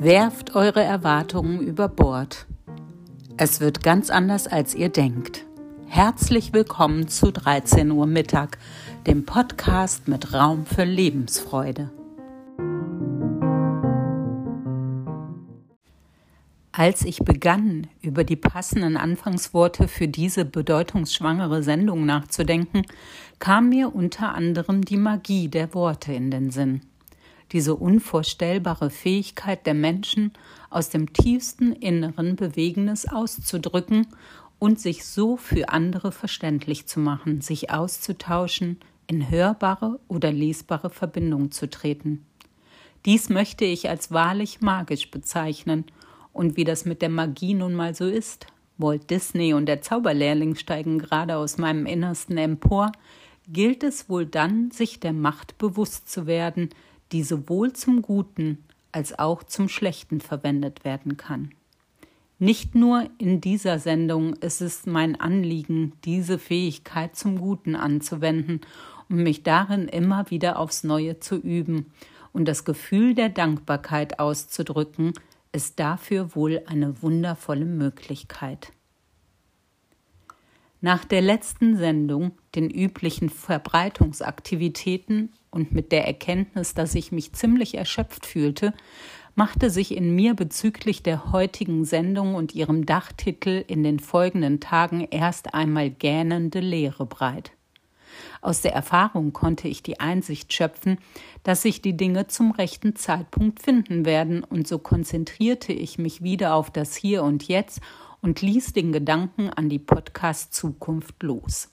Werft eure Erwartungen über Bord. Es wird ganz anders, als ihr denkt. Herzlich willkommen zu 13 Uhr Mittag, dem Podcast mit Raum für Lebensfreude. Als ich begann, über die passenden Anfangsworte für diese bedeutungsschwangere Sendung nachzudenken, kam mir unter anderem die Magie der Worte in den Sinn diese unvorstellbare Fähigkeit der Menschen, aus dem tiefsten Inneren Bewegendes auszudrücken und sich so für andere verständlich zu machen, sich auszutauschen, in hörbare oder lesbare Verbindung zu treten. Dies möchte ich als wahrlich magisch bezeichnen, und wie das mit der Magie nun mal so ist, Walt Disney und der Zauberlehrling steigen gerade aus meinem Innersten empor, gilt es wohl dann, sich der Macht bewusst zu werden, die sowohl zum Guten als auch zum Schlechten verwendet werden kann. Nicht nur in dieser Sendung ist es mein Anliegen, diese Fähigkeit zum Guten anzuwenden und mich darin immer wieder aufs Neue zu üben und das Gefühl der Dankbarkeit auszudrücken, ist dafür wohl eine wundervolle Möglichkeit. Nach der letzten Sendung, den üblichen Verbreitungsaktivitäten und mit der Erkenntnis, dass ich mich ziemlich erschöpft fühlte, machte sich in mir bezüglich der heutigen Sendung und ihrem Dachtitel in den folgenden Tagen erst einmal gähnende Leere breit. Aus der Erfahrung konnte ich die Einsicht schöpfen, dass sich die Dinge zum rechten Zeitpunkt finden werden, und so konzentrierte ich mich wieder auf das Hier und Jetzt und ließ den Gedanken an die Podcast Zukunft los.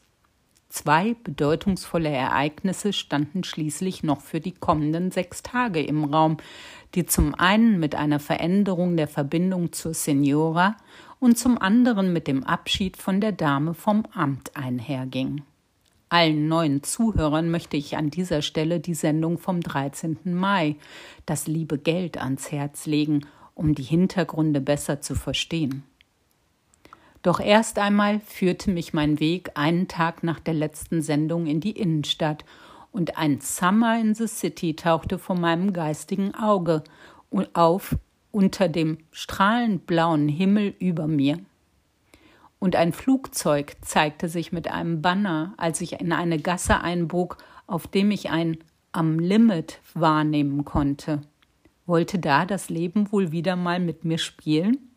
Zwei bedeutungsvolle Ereignisse standen schließlich noch für die kommenden sechs Tage im Raum, die zum einen mit einer Veränderung der Verbindung zur Signora und zum anderen mit dem Abschied von der Dame vom Amt einherging. Allen neuen Zuhörern möchte ich an dieser Stelle die Sendung vom 13. Mai, das liebe Geld, ans Herz legen, um die Hintergründe besser zu verstehen. Doch erst einmal führte mich mein Weg einen Tag nach der letzten Sendung in die Innenstadt und ein Summer in the City tauchte vor meinem geistigen Auge auf unter dem strahlend blauen Himmel über mir. Und ein Flugzeug zeigte sich mit einem Banner, als ich in eine Gasse einbog, auf dem ich ein am Limit wahrnehmen konnte. Wollte da das Leben wohl wieder mal mit mir spielen?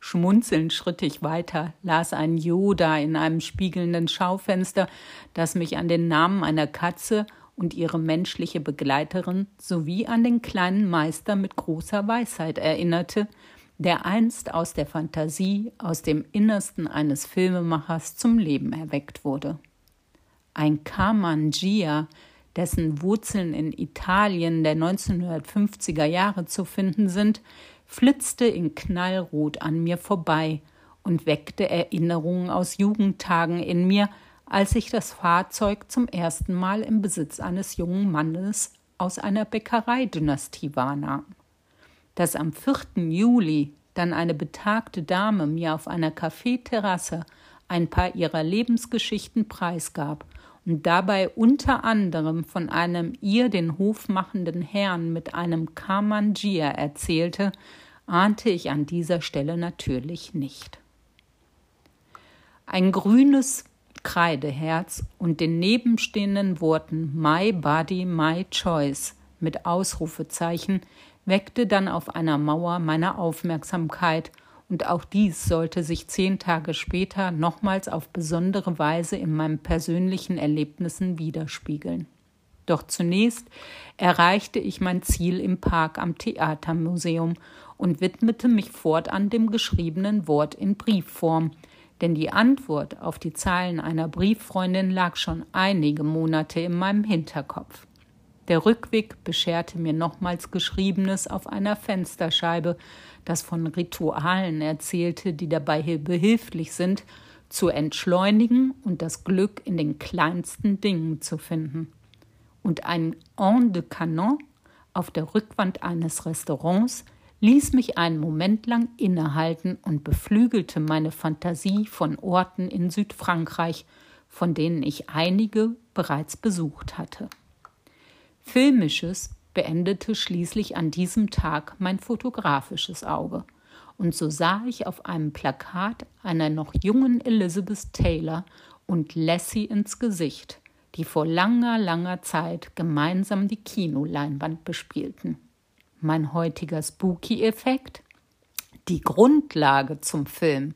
Schmunzelnd schritt ich weiter, las ein Yoda in einem spiegelnden Schaufenster, das mich an den Namen einer Katze und ihre menschliche Begleiterin sowie an den kleinen Meister mit großer Weisheit erinnerte, der einst aus der Fantasie, aus dem Innersten eines Filmemachers zum Leben erweckt wurde. Ein Kamangia, dessen Wurzeln in Italien der 1950er Jahre zu finden sind, flitzte in Knallrot an mir vorbei und weckte Erinnerungen aus Jugendtagen in mir, als ich das Fahrzeug zum ersten Mal im Besitz eines jungen Mannes aus einer Bäckereidynastie wahrnahm. Dass am 4. Juli dann eine betagte Dame mir auf einer Kaffeeterrasse ein paar ihrer Lebensgeschichten preisgab dabei unter anderem von einem ihr den Hof machenden Herrn mit einem Kamangia erzählte, ahnte ich an dieser Stelle natürlich nicht. Ein grünes Kreideherz und den nebenstehenden Worten My Body, My Choice mit Ausrufezeichen weckte dann auf einer Mauer meine Aufmerksamkeit und auch dies sollte sich zehn Tage später nochmals auf besondere Weise in meinen persönlichen Erlebnissen widerspiegeln. Doch zunächst erreichte ich mein Ziel im Park am Theatermuseum und widmete mich fortan dem geschriebenen Wort in Briefform, denn die Antwort auf die Zeilen einer Brieffreundin lag schon einige Monate in meinem Hinterkopf. Der Rückweg bescherte mir nochmals Geschriebenes auf einer Fensterscheibe, das von Ritualen erzählte, die dabei behilflich sind, zu entschleunigen und das Glück in den kleinsten Dingen zu finden. Und ein En de Canon auf der Rückwand eines Restaurants ließ mich einen Moment lang innehalten und beflügelte meine Fantasie von Orten in Südfrankreich, von denen ich einige bereits besucht hatte. Filmisches beendete schließlich an diesem Tag mein fotografisches Auge. Und so sah ich auf einem Plakat einer noch jungen Elizabeth Taylor und Lassie ins Gesicht, die vor langer, langer Zeit gemeinsam die Kinoleinwand bespielten. Mein heutiger Spooky-Effekt? Die Grundlage zum Film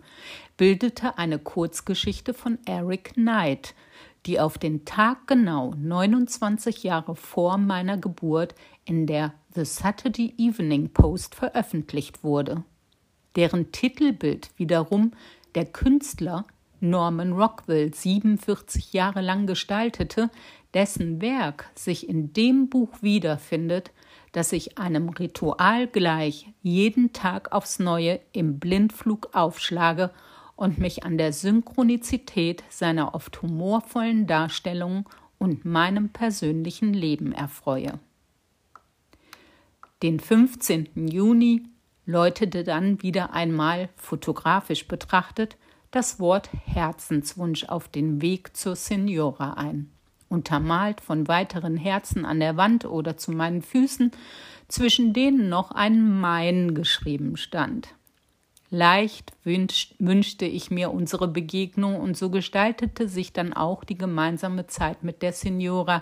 bildete eine Kurzgeschichte von Eric Knight, die auf den Tag genau 29 Jahre vor meiner Geburt in der The Saturday Evening Post veröffentlicht wurde. Deren Titelbild wiederum der Künstler Norman Rockwell 47 Jahre lang gestaltete, dessen Werk sich in dem Buch wiederfindet, das ich einem Ritual gleich jeden Tag aufs Neue im Blindflug aufschlage und mich an der Synchronizität seiner oft humorvollen Darstellungen und meinem persönlichen Leben erfreue. Den 15. Juni läutete dann wieder einmal fotografisch betrachtet das Wort Herzenswunsch auf den Weg zur Signora ein, untermalt von weiteren Herzen an der Wand oder zu meinen Füßen, zwischen denen noch ein Mein geschrieben stand. Leicht wünschte ich mir unsere Begegnung und so gestaltete sich dann auch die gemeinsame Zeit mit der Signora,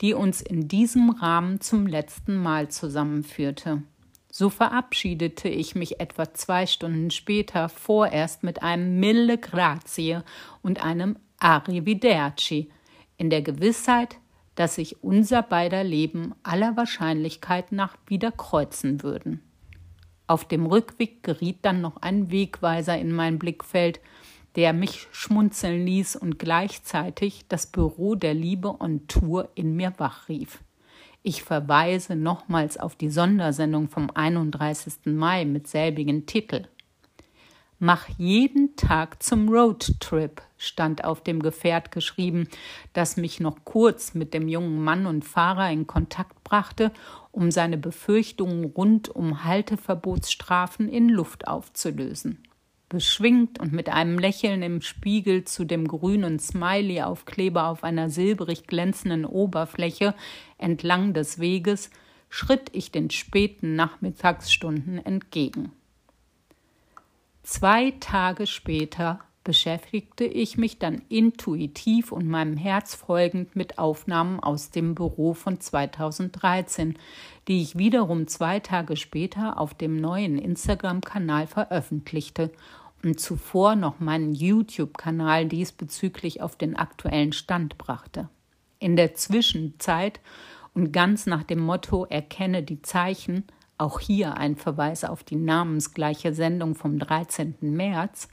die uns in diesem Rahmen zum letzten Mal zusammenführte. So verabschiedete ich mich etwa zwei Stunden später vorerst mit einem Mille Grazie und einem Arrivederci, in der Gewissheit, dass sich unser beider Leben aller Wahrscheinlichkeit nach wieder kreuzen würden. Auf dem Rückweg geriet dann noch ein Wegweiser in mein Blickfeld, der mich schmunzeln ließ und gleichzeitig das Büro der Liebe on Tour in mir wachrief. Ich verweise nochmals auf die Sondersendung vom 31. Mai mit selbigen Titel. Mach jeden Tag zum Roadtrip, stand auf dem Gefährt geschrieben, das mich noch kurz mit dem jungen Mann und Fahrer in Kontakt brachte, um seine Befürchtungen rund um Halteverbotsstrafen in Luft aufzulösen. Beschwingt und mit einem Lächeln im Spiegel zu dem grünen Smiley-Aufkleber auf einer silbrig glänzenden Oberfläche entlang des Weges schritt ich den späten Nachmittagsstunden entgegen. Zwei Tage später beschäftigte ich mich dann intuitiv und meinem Herz folgend mit Aufnahmen aus dem Büro von 2013, die ich wiederum zwei Tage später auf dem neuen Instagram-Kanal veröffentlichte und zuvor noch meinen YouTube-Kanal diesbezüglich auf den aktuellen Stand brachte. In der Zwischenzeit und ganz nach dem Motto Erkenne die Zeichen auch hier ein Verweis auf die namensgleiche Sendung vom 13. März,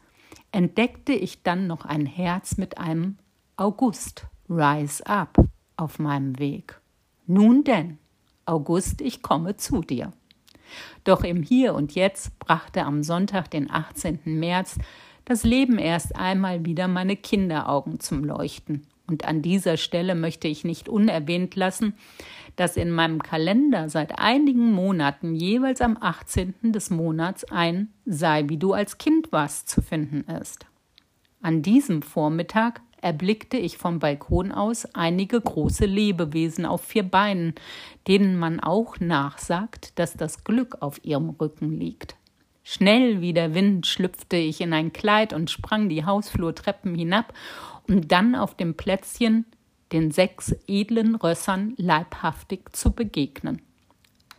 entdeckte ich dann noch ein Herz mit einem August, Rise Up, auf meinem Weg. Nun denn, August, ich komme zu dir. Doch im Hier und Jetzt brachte am Sonntag, den 18. März, das Leben erst einmal wieder meine Kinderaugen zum Leuchten. Und an dieser Stelle möchte ich nicht unerwähnt lassen, dass in meinem Kalender seit einigen Monaten jeweils am 18. des Monats ein Sei wie du als Kind warst zu finden ist. An diesem Vormittag erblickte ich vom Balkon aus einige große Lebewesen auf vier Beinen, denen man auch nachsagt, dass das Glück auf ihrem Rücken liegt. Schnell wie der Wind schlüpfte ich in ein Kleid und sprang die Hausflurtreppen hinab, um dann auf dem Plätzchen den sechs edlen Rössern leibhaftig zu begegnen.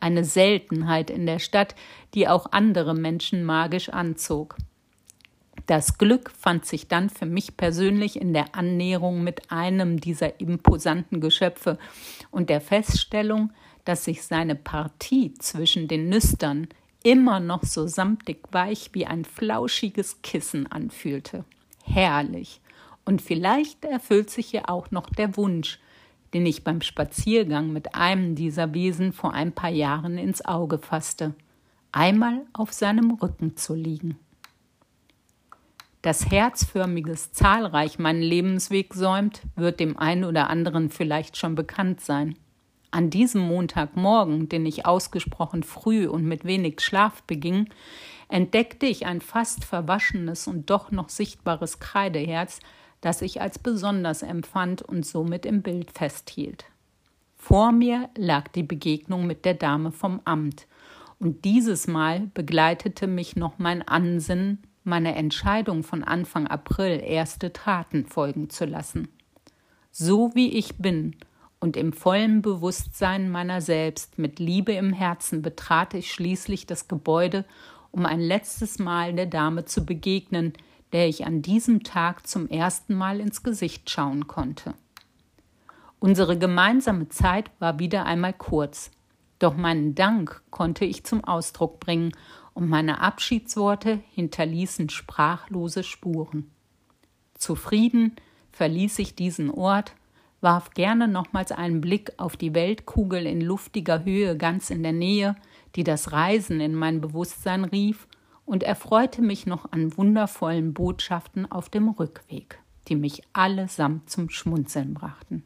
Eine Seltenheit in der Stadt, die auch andere Menschen magisch anzog. Das Glück fand sich dann für mich persönlich in der Annäherung mit einem dieser imposanten Geschöpfe und der Feststellung, dass sich seine Partie zwischen den Nüstern immer noch so samtig weich wie ein flauschiges Kissen anfühlte. Herrlich, und vielleicht erfüllt sich ja auch noch der Wunsch, den ich beim Spaziergang mit einem dieser Wesen vor ein paar Jahren ins Auge fasste, einmal auf seinem Rücken zu liegen. Dass Herzförmiges zahlreich meinen Lebensweg säumt, wird dem einen oder anderen vielleicht schon bekannt sein. An diesem Montagmorgen, den ich ausgesprochen früh und mit wenig Schlaf beging, entdeckte ich ein fast verwaschenes und doch noch sichtbares Kreideherz, das ich als besonders empfand und somit im Bild festhielt. Vor mir lag die Begegnung mit der Dame vom Amt, und dieses Mal begleitete mich noch mein Ansinnen, meiner Entscheidung von Anfang April erste Taten folgen zu lassen. So wie ich bin und im vollen Bewusstsein meiner selbst mit Liebe im Herzen betrat ich schließlich das Gebäude, um ein letztes Mal der Dame zu begegnen, der ich an diesem Tag zum ersten Mal ins Gesicht schauen konnte. Unsere gemeinsame Zeit war wieder einmal kurz, doch meinen Dank konnte ich zum Ausdruck bringen, und meine Abschiedsworte hinterließen sprachlose Spuren. Zufrieden verließ ich diesen Ort, warf gerne nochmals einen Blick auf die Weltkugel in luftiger Höhe ganz in der Nähe, die das Reisen in mein Bewusstsein rief, und erfreute mich noch an wundervollen Botschaften auf dem Rückweg, die mich allesamt zum Schmunzeln brachten.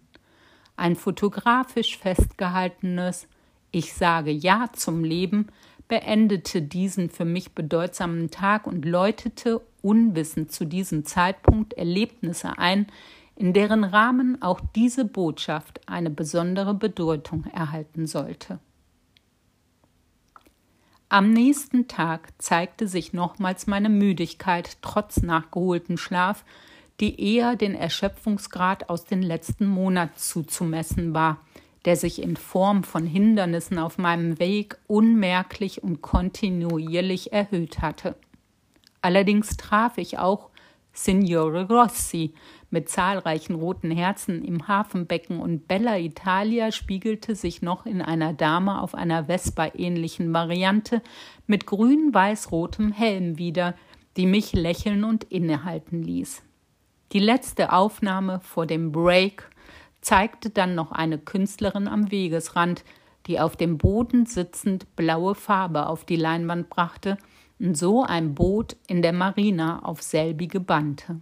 Ein fotografisch festgehaltenes Ich sage Ja zum Leben beendete diesen für mich bedeutsamen Tag und läutete unwissend zu diesem Zeitpunkt Erlebnisse ein, in deren Rahmen auch diese Botschaft eine besondere Bedeutung erhalten sollte. Am nächsten Tag zeigte sich nochmals meine Müdigkeit trotz nachgeholten Schlaf, die eher den Erschöpfungsgrad aus den letzten Monaten zuzumessen war, der sich in Form von Hindernissen auf meinem Weg unmerklich und kontinuierlich erhöht hatte. Allerdings traf ich auch Signore Rossi mit zahlreichen roten Herzen im Hafenbecken und Bella Italia spiegelte sich noch in einer Dame auf einer Vespa-ähnlichen Variante mit grün-weiß-rotem Helm wieder, die mich lächeln und innehalten ließ. Die letzte Aufnahme vor dem Break zeigte dann noch eine Künstlerin am Wegesrand, die auf dem Boden sitzend blaue Farbe auf die Leinwand brachte und so ein Boot in der Marina auf selbige bannte.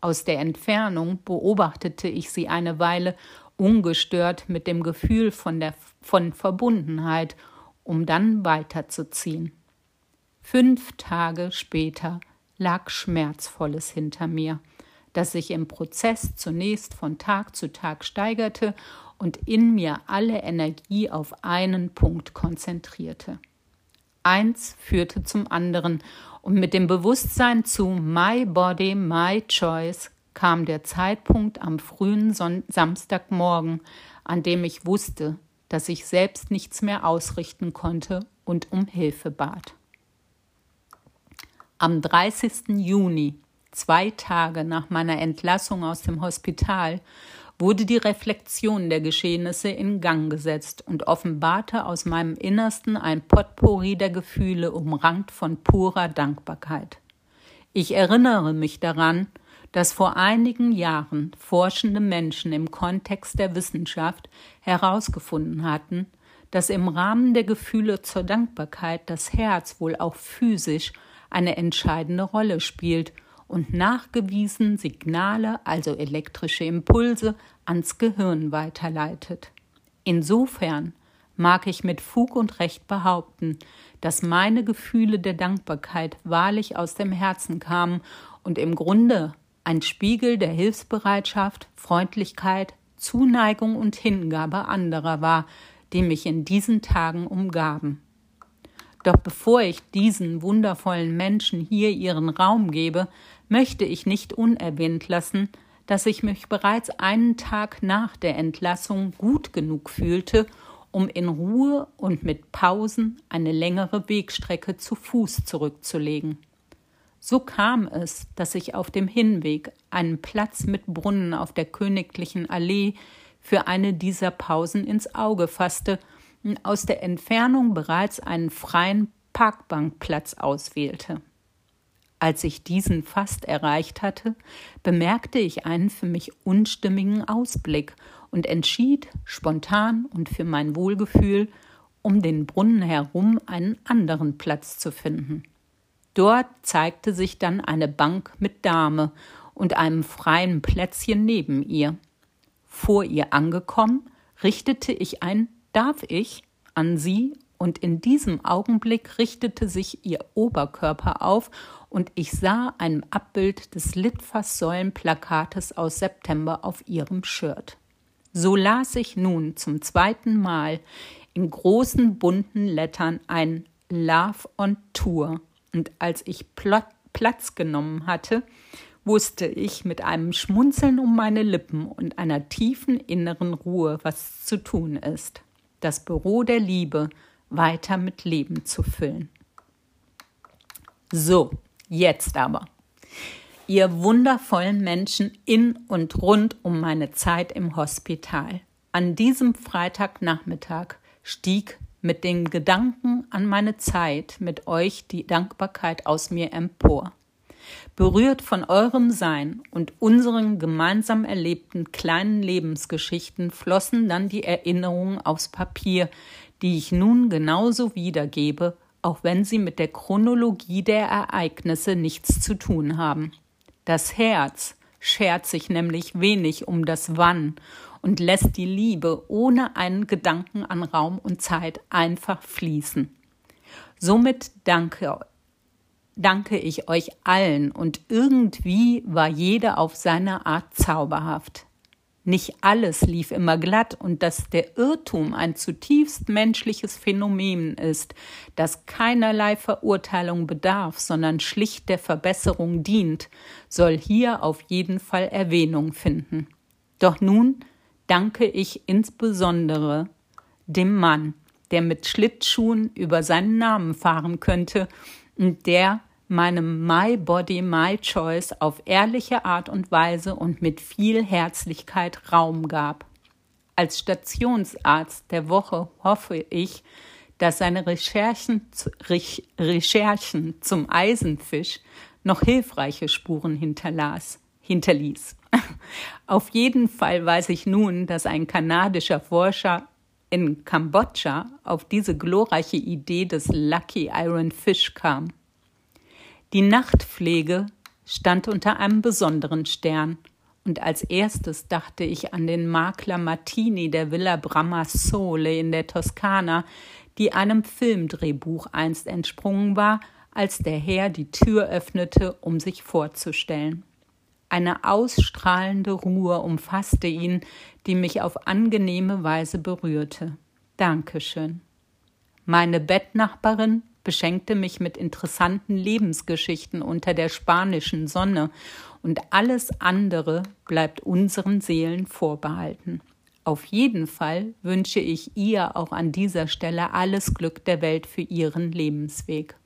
Aus der Entfernung beobachtete ich sie eine Weile ungestört mit dem Gefühl von, der, von Verbundenheit, um dann weiterzuziehen. Fünf Tage später lag Schmerzvolles hinter mir, das sich im Prozess zunächst von Tag zu Tag steigerte und in mir alle Energie auf einen Punkt konzentrierte. Eins führte zum anderen, und mit dem Bewusstsein zu My Body, My Choice kam der Zeitpunkt am frühen Son Samstagmorgen, an dem ich wusste, dass ich selbst nichts mehr ausrichten konnte und um Hilfe bat. Am 30. Juni, zwei Tage nach meiner Entlassung aus dem Hospital, wurde die Reflexion der Geschehnisse in Gang gesetzt und offenbarte aus meinem Innersten ein Potpourri der Gefühle, umrankt von purer Dankbarkeit. Ich erinnere mich daran, dass vor einigen Jahren forschende Menschen im Kontext der Wissenschaft herausgefunden hatten, dass im Rahmen der Gefühle zur Dankbarkeit das Herz wohl auch physisch eine entscheidende Rolle spielt und nachgewiesen Signale, also elektrische Impulse, ans Gehirn weiterleitet. Insofern mag ich mit Fug und Recht behaupten, dass meine Gefühle der Dankbarkeit wahrlich aus dem Herzen kamen und im Grunde ein Spiegel der Hilfsbereitschaft, Freundlichkeit, Zuneigung und Hingabe anderer war, die mich in diesen Tagen umgaben. Doch bevor ich diesen wundervollen Menschen hier ihren Raum gebe, möchte ich nicht unerwähnt lassen, dass ich mich bereits einen Tag nach der Entlassung gut genug fühlte, um in Ruhe und mit Pausen eine längere Wegstrecke zu Fuß zurückzulegen. So kam es, dass ich auf dem Hinweg einen Platz mit Brunnen auf der königlichen Allee für eine dieser Pausen ins Auge fasste aus der Entfernung bereits einen freien Parkbankplatz auswählte. Als ich diesen fast erreicht hatte, bemerkte ich einen für mich unstimmigen Ausblick und entschied spontan und für mein Wohlgefühl, um den Brunnen herum einen anderen Platz zu finden. Dort zeigte sich dann eine Bank mit Dame und einem freien Plätzchen neben ihr. Vor ihr angekommen, richtete ich ein Darf ich an sie, und in diesem Augenblick richtete sich ihr Oberkörper auf, und ich sah ein Abbild des Litfaßsäulenplakates aus September auf ihrem Shirt. So las ich nun zum zweiten Mal in großen bunten Lettern ein Love on Tour, und als ich Platz genommen hatte, wusste ich mit einem Schmunzeln um meine Lippen und einer tiefen inneren Ruhe, was zu tun ist, das Büro der Liebe weiter mit Leben zu füllen. So, jetzt aber. Ihr wundervollen Menschen in und rund um meine Zeit im Hospital. An diesem Freitagnachmittag stieg mit den Gedanken an meine Zeit mit euch die Dankbarkeit aus mir empor. Berührt von eurem Sein und unseren gemeinsam erlebten kleinen Lebensgeschichten flossen dann die Erinnerungen aufs Papier, die ich nun genauso wiedergebe, auch wenn sie mit der Chronologie der Ereignisse nichts zu tun haben. Das Herz schert sich nämlich wenig um das Wann und lässt die Liebe ohne einen Gedanken an Raum und Zeit einfach fließen. Somit danke, danke ich euch allen und irgendwie war jeder auf seine Art zauberhaft. Nicht alles lief immer glatt und dass der Irrtum ein zutiefst menschliches Phänomen ist, das keinerlei Verurteilung bedarf, sondern schlicht der Verbesserung dient, soll hier auf jeden Fall Erwähnung finden. Doch nun danke ich insbesondere dem Mann, der mit Schlittschuhen über seinen Namen fahren könnte und der meinem My Body, My Choice auf ehrliche Art und Weise und mit viel Herzlichkeit Raum gab. Als Stationsarzt der Woche hoffe ich, dass seine Recherchen, Recherchen zum Eisenfisch noch hilfreiche Spuren hinterlas, hinterließ. Auf jeden Fall weiß ich nun, dass ein kanadischer Forscher in Kambodscha auf diese glorreiche Idee des Lucky Iron Fish kam. Die Nachtpflege stand unter einem besonderen Stern, und als erstes dachte ich an den Makler Martini der Villa Bramassole in der Toskana, die einem Filmdrehbuch einst entsprungen war, als der Herr die Tür öffnete, um sich vorzustellen. Eine ausstrahlende Ruhe umfasste ihn, die mich auf angenehme Weise berührte. Dankeschön. Meine Bettnachbarin beschenkte mich mit interessanten Lebensgeschichten unter der spanischen Sonne, und alles andere bleibt unseren Seelen vorbehalten. Auf jeden Fall wünsche ich ihr auch an dieser Stelle alles Glück der Welt für ihren Lebensweg.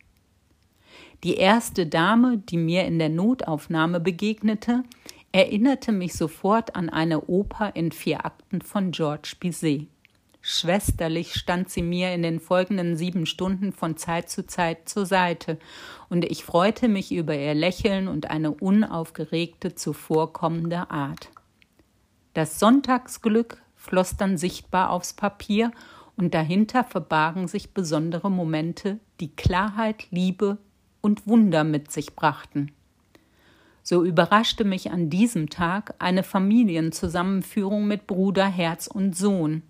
Die erste Dame, die mir in der Notaufnahme begegnete, erinnerte mich sofort an eine Oper in vier Akten von Georges Bizet. Schwesterlich stand sie mir in den folgenden sieben Stunden von Zeit zu Zeit zur Seite, und ich freute mich über ihr Lächeln und eine unaufgeregte, zuvorkommende Art. Das Sonntagsglück floss dann sichtbar aufs Papier, und dahinter verbargen sich besondere Momente, die Klarheit, Liebe und Wunder mit sich brachten. So überraschte mich an diesem Tag eine Familienzusammenführung mit Bruder, Herz und Sohn.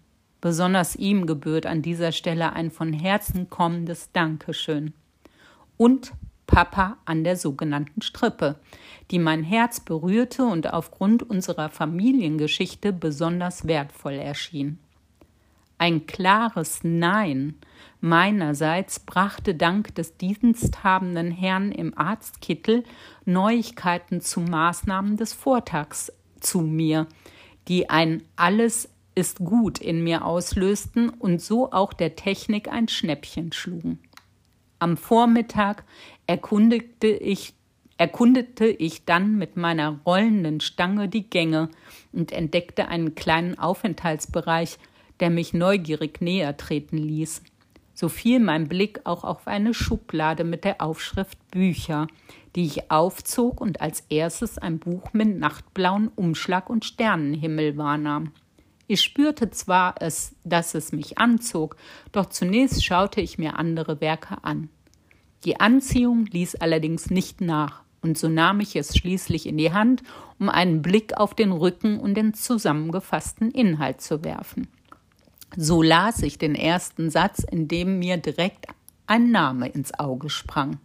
Besonders ihm gebührt an dieser Stelle ein von Herzen kommendes Dankeschön. Und Papa an der sogenannten Strippe, die mein Herz berührte und aufgrund unserer Familiengeschichte besonders wertvoll erschien. Ein klares Nein meinerseits brachte dank des diensthabenden Herrn im Arztkittel Neuigkeiten zu Maßnahmen des Vortags zu mir, die ein alles ist gut in mir auslösten und so auch der Technik ein Schnäppchen schlugen. Am Vormittag erkundigte ich, erkundete ich dann mit meiner rollenden Stange die Gänge und entdeckte einen kleinen Aufenthaltsbereich, der mich neugierig näher treten ließ. So fiel mein Blick auch auf eine Schublade mit der Aufschrift Bücher, die ich aufzog und als erstes ein Buch mit nachtblauen Umschlag und Sternenhimmel wahrnahm. Ich spürte zwar, es, dass es mich anzog, doch zunächst schaute ich mir andere Werke an. Die Anziehung ließ allerdings nicht nach, und so nahm ich es schließlich in die Hand, um einen Blick auf den Rücken und den zusammengefassten Inhalt zu werfen. So las ich den ersten Satz, in dem mir direkt ein Name ins Auge sprang.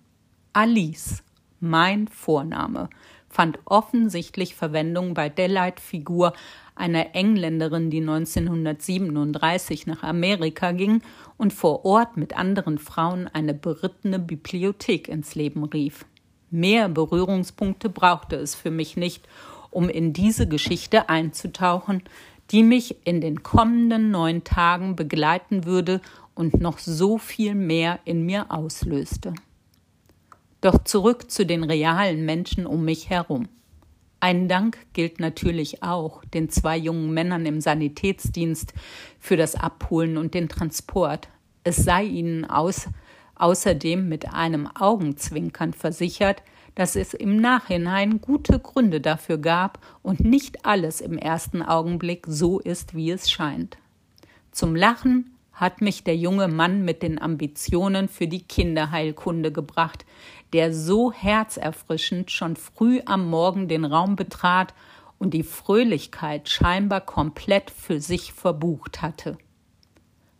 Alice, mein Vorname, fand offensichtlich Verwendung bei der Leitfigur einer Engländerin, die 1937 nach Amerika ging und vor Ort mit anderen Frauen eine berittene Bibliothek ins Leben rief. Mehr Berührungspunkte brauchte es für mich nicht, um in diese Geschichte einzutauchen, die mich in den kommenden neun Tagen begleiten würde und noch so viel mehr in mir auslöste. Doch zurück zu den realen Menschen um mich herum. Ein Dank gilt natürlich auch den zwei jungen Männern im Sanitätsdienst für das Abholen und den Transport. Es sei ihnen aus, außerdem mit einem Augenzwinkern versichert, dass es im Nachhinein gute Gründe dafür gab und nicht alles im ersten Augenblick so ist, wie es scheint. Zum Lachen hat mich der junge Mann mit den Ambitionen für die Kinderheilkunde gebracht, der so herzerfrischend schon früh am Morgen den Raum betrat und die Fröhlichkeit scheinbar komplett für sich verbucht hatte.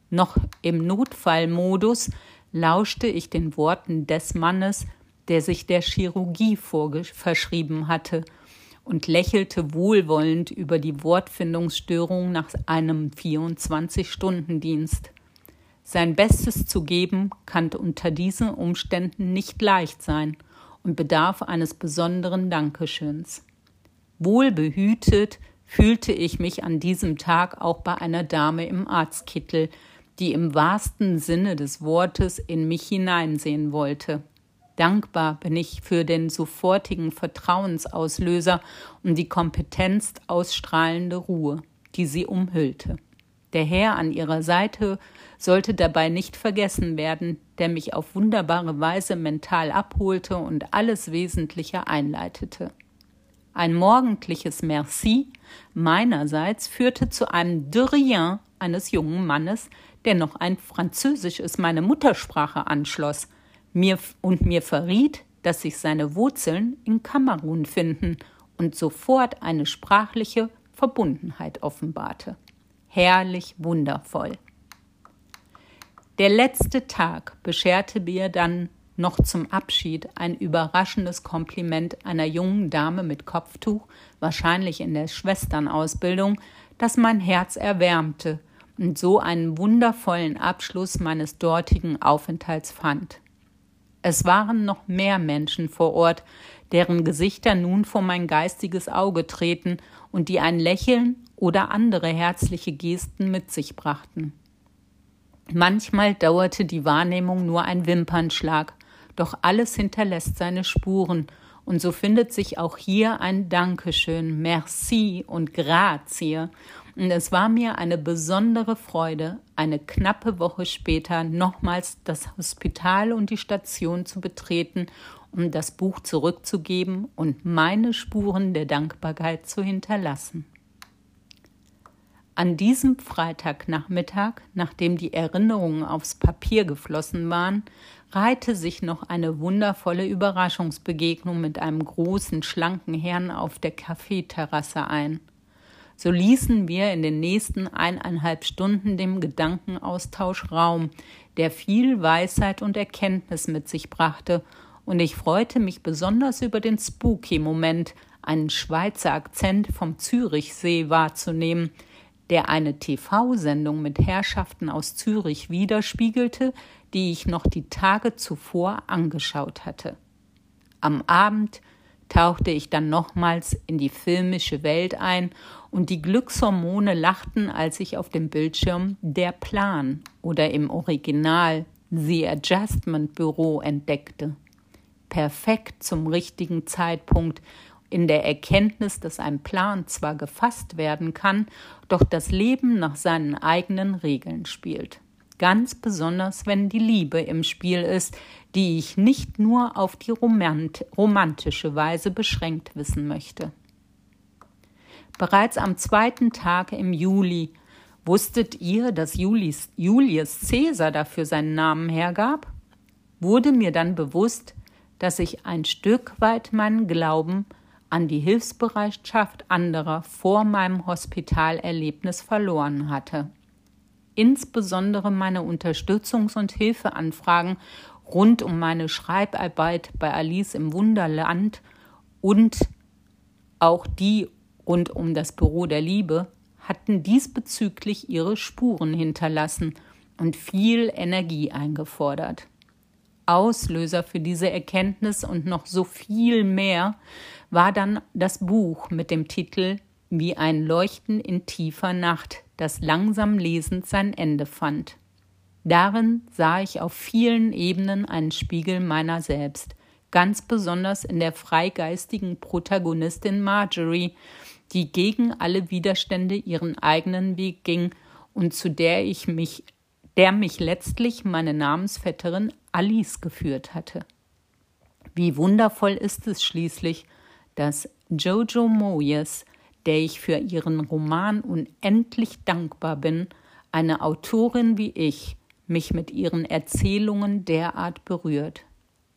Noch im Notfallmodus lauschte ich den Worten des Mannes, der sich der Chirurgie verschrieben hatte, und lächelte wohlwollend über die Wortfindungsstörung nach einem 24-Stunden-Dienst. Sein Bestes zu geben kann unter diesen Umständen nicht leicht sein und bedarf eines besonderen Dankeschöns. Wohlbehütet fühlte ich mich an diesem Tag auch bei einer Dame im Arztkittel, die im wahrsten Sinne des Wortes in mich hineinsehen wollte. Dankbar bin ich für den sofortigen Vertrauensauslöser und die Kompetenz ausstrahlende Ruhe, die sie umhüllte. Der Herr an ihrer Seite sollte dabei nicht vergessen werden, der mich auf wunderbare Weise mental abholte und alles Wesentliche einleitete. Ein morgendliches Merci meinerseits führte zu einem de rien eines jungen Mannes, der noch ein Französisches meine Muttersprache anschloss – mir und mir verriet, dass sich seine Wurzeln in Kamerun finden und sofort eine sprachliche Verbundenheit offenbarte. Herrlich wundervoll. Der letzte Tag bescherte mir dann noch zum Abschied ein überraschendes Kompliment einer jungen Dame mit Kopftuch, wahrscheinlich in der Schwesternausbildung, das mein Herz erwärmte und so einen wundervollen Abschluss meines dortigen Aufenthalts fand. Es waren noch mehr Menschen vor Ort, deren Gesichter nun vor mein geistiges Auge treten und die ein Lächeln oder andere herzliche Gesten mit sich brachten. Manchmal dauerte die Wahrnehmung nur ein Wimpernschlag, doch alles hinterlässt seine Spuren, und so findet sich auch hier ein Dankeschön, Merci und Grazie, und es war mir eine besondere Freude, eine knappe Woche später nochmals das Hospital und die Station zu betreten, um das Buch zurückzugeben und meine Spuren der Dankbarkeit zu hinterlassen. An diesem Freitagnachmittag, nachdem die Erinnerungen aufs Papier geflossen waren, reihte sich noch eine wundervolle Überraschungsbegegnung mit einem großen, schlanken Herrn auf der Kaffeeterrasse ein. So ließen wir in den nächsten eineinhalb Stunden dem Gedankenaustausch Raum, der viel Weisheit und Erkenntnis mit sich brachte, und ich freute mich besonders über den Spooky-Moment, einen Schweizer Akzent vom Zürichsee wahrzunehmen, der eine TV-Sendung mit Herrschaften aus Zürich widerspiegelte, die ich noch die Tage zuvor angeschaut hatte. Am Abend tauchte ich dann nochmals in die filmische Welt ein und die Glückshormone lachten, als ich auf dem Bildschirm Der Plan oder im Original The Adjustment Büro entdeckte. Perfekt zum richtigen Zeitpunkt, in der Erkenntnis, dass ein Plan zwar gefasst werden kann, doch das Leben nach seinen eigenen Regeln spielt ganz besonders wenn die Liebe im Spiel ist, die ich nicht nur auf die romant romantische Weise beschränkt wissen möchte. Bereits am zweiten Tag im Juli wusstet ihr, dass Julius, Julius Caesar dafür seinen Namen hergab? Wurde mir dann bewusst, dass ich ein Stück weit meinen Glauben an die Hilfsbereitschaft anderer vor meinem Hospitalerlebnis verloren hatte insbesondere meine Unterstützungs- und Hilfeanfragen rund um meine Schreibarbeit bei Alice im Wunderland und Auch die rund um das Büro der Liebe hatten diesbezüglich ihre Spuren hinterlassen und viel Energie eingefordert. Auslöser für diese Erkenntnis und noch so viel mehr war dann das Buch mit dem Titel Wie ein Leuchten in tiefer Nacht, das langsam lesend sein Ende fand. Darin sah ich auf vielen Ebenen einen Spiegel meiner selbst, ganz besonders in der freigeistigen Protagonistin Marjorie, die gegen alle Widerstände ihren eigenen Weg ging und zu der ich mich, der mich letztlich meine Namensvetterin Alice geführt hatte. Wie wundervoll ist es schließlich, dass Jojo Moyes, der ich für ihren Roman unendlich dankbar bin, eine Autorin wie ich, mich mit ihren Erzählungen derart berührt.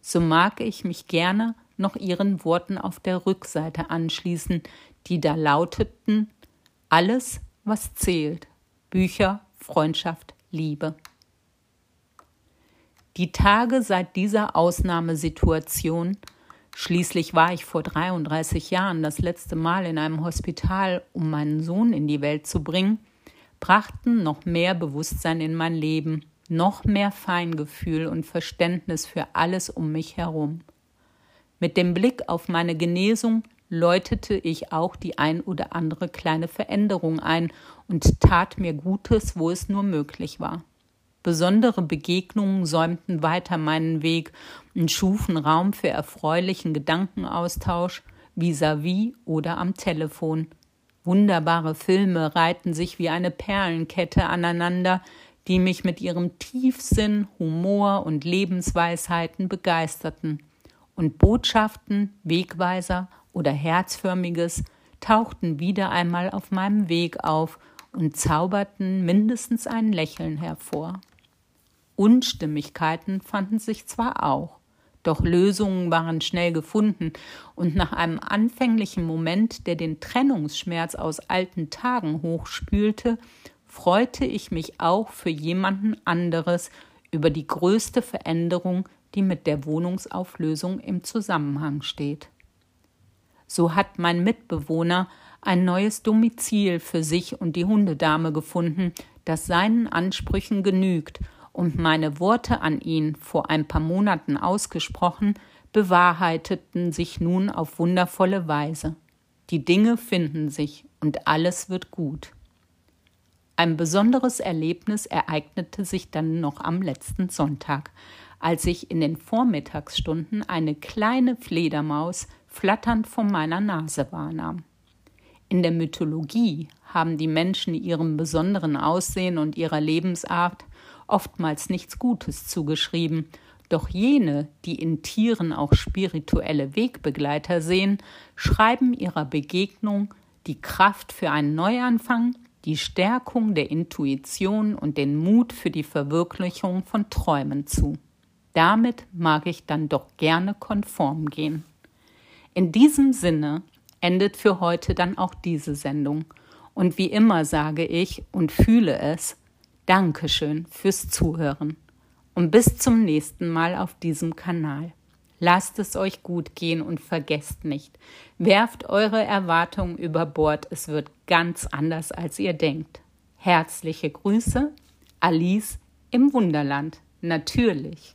So mag ich mich gerne noch ihren Worten auf der Rückseite anschließen, die da lauteten Alles, was zählt Bücher, Freundschaft, Liebe. Die Tage seit dieser Ausnahmesituation Schließlich war ich vor 33 Jahren das letzte Mal in einem Hospital, um meinen Sohn in die Welt zu bringen, brachten noch mehr Bewusstsein in mein Leben, noch mehr Feingefühl und Verständnis für alles um mich herum. Mit dem Blick auf meine Genesung läutete ich auch die ein oder andere kleine Veränderung ein und tat mir Gutes, wo es nur möglich war. Besondere Begegnungen säumten weiter meinen Weg und schufen Raum für erfreulichen Gedankenaustausch vis-à-vis -vis oder am Telefon. Wunderbare Filme reihten sich wie eine Perlenkette aneinander, die mich mit ihrem Tiefsinn, Humor und Lebensweisheiten begeisterten. Und Botschaften, Wegweiser oder Herzförmiges tauchten wieder einmal auf meinem Weg auf und zauberten mindestens ein Lächeln hervor. Unstimmigkeiten fanden sich zwar auch, doch Lösungen waren schnell gefunden, und nach einem anfänglichen Moment, der den Trennungsschmerz aus alten Tagen hochspülte, freute ich mich auch für jemanden anderes über die größte Veränderung, die mit der Wohnungsauflösung im Zusammenhang steht. So hat mein Mitbewohner ein neues Domizil für sich und die Hundedame gefunden, das seinen Ansprüchen genügt, und meine Worte an ihn vor ein paar Monaten ausgesprochen, bewahrheiteten sich nun auf wundervolle Weise. Die Dinge finden sich und alles wird gut. Ein besonderes Erlebnis ereignete sich dann noch am letzten Sonntag, als ich in den Vormittagsstunden eine kleine Fledermaus flatternd vor meiner Nase wahrnahm. In der Mythologie haben die Menschen ihrem besonderen Aussehen und ihrer Lebensart oftmals nichts Gutes zugeschrieben, doch jene, die in Tieren auch spirituelle Wegbegleiter sehen, schreiben ihrer Begegnung die Kraft für einen Neuanfang die Stärkung der Intuition und den Mut für die Verwirklichung von Träumen zu. Damit mag ich dann doch gerne konform gehen. In diesem Sinne endet für heute dann auch diese Sendung. Und wie immer sage ich und fühle es, Dankeschön fürs Zuhören. Und bis zum nächsten Mal auf diesem Kanal. Lasst es euch gut gehen und vergesst nicht, werft eure Erwartungen über Bord, es wird ganz anders, als ihr denkt. Herzliche Grüße, Alice im Wunderland, natürlich.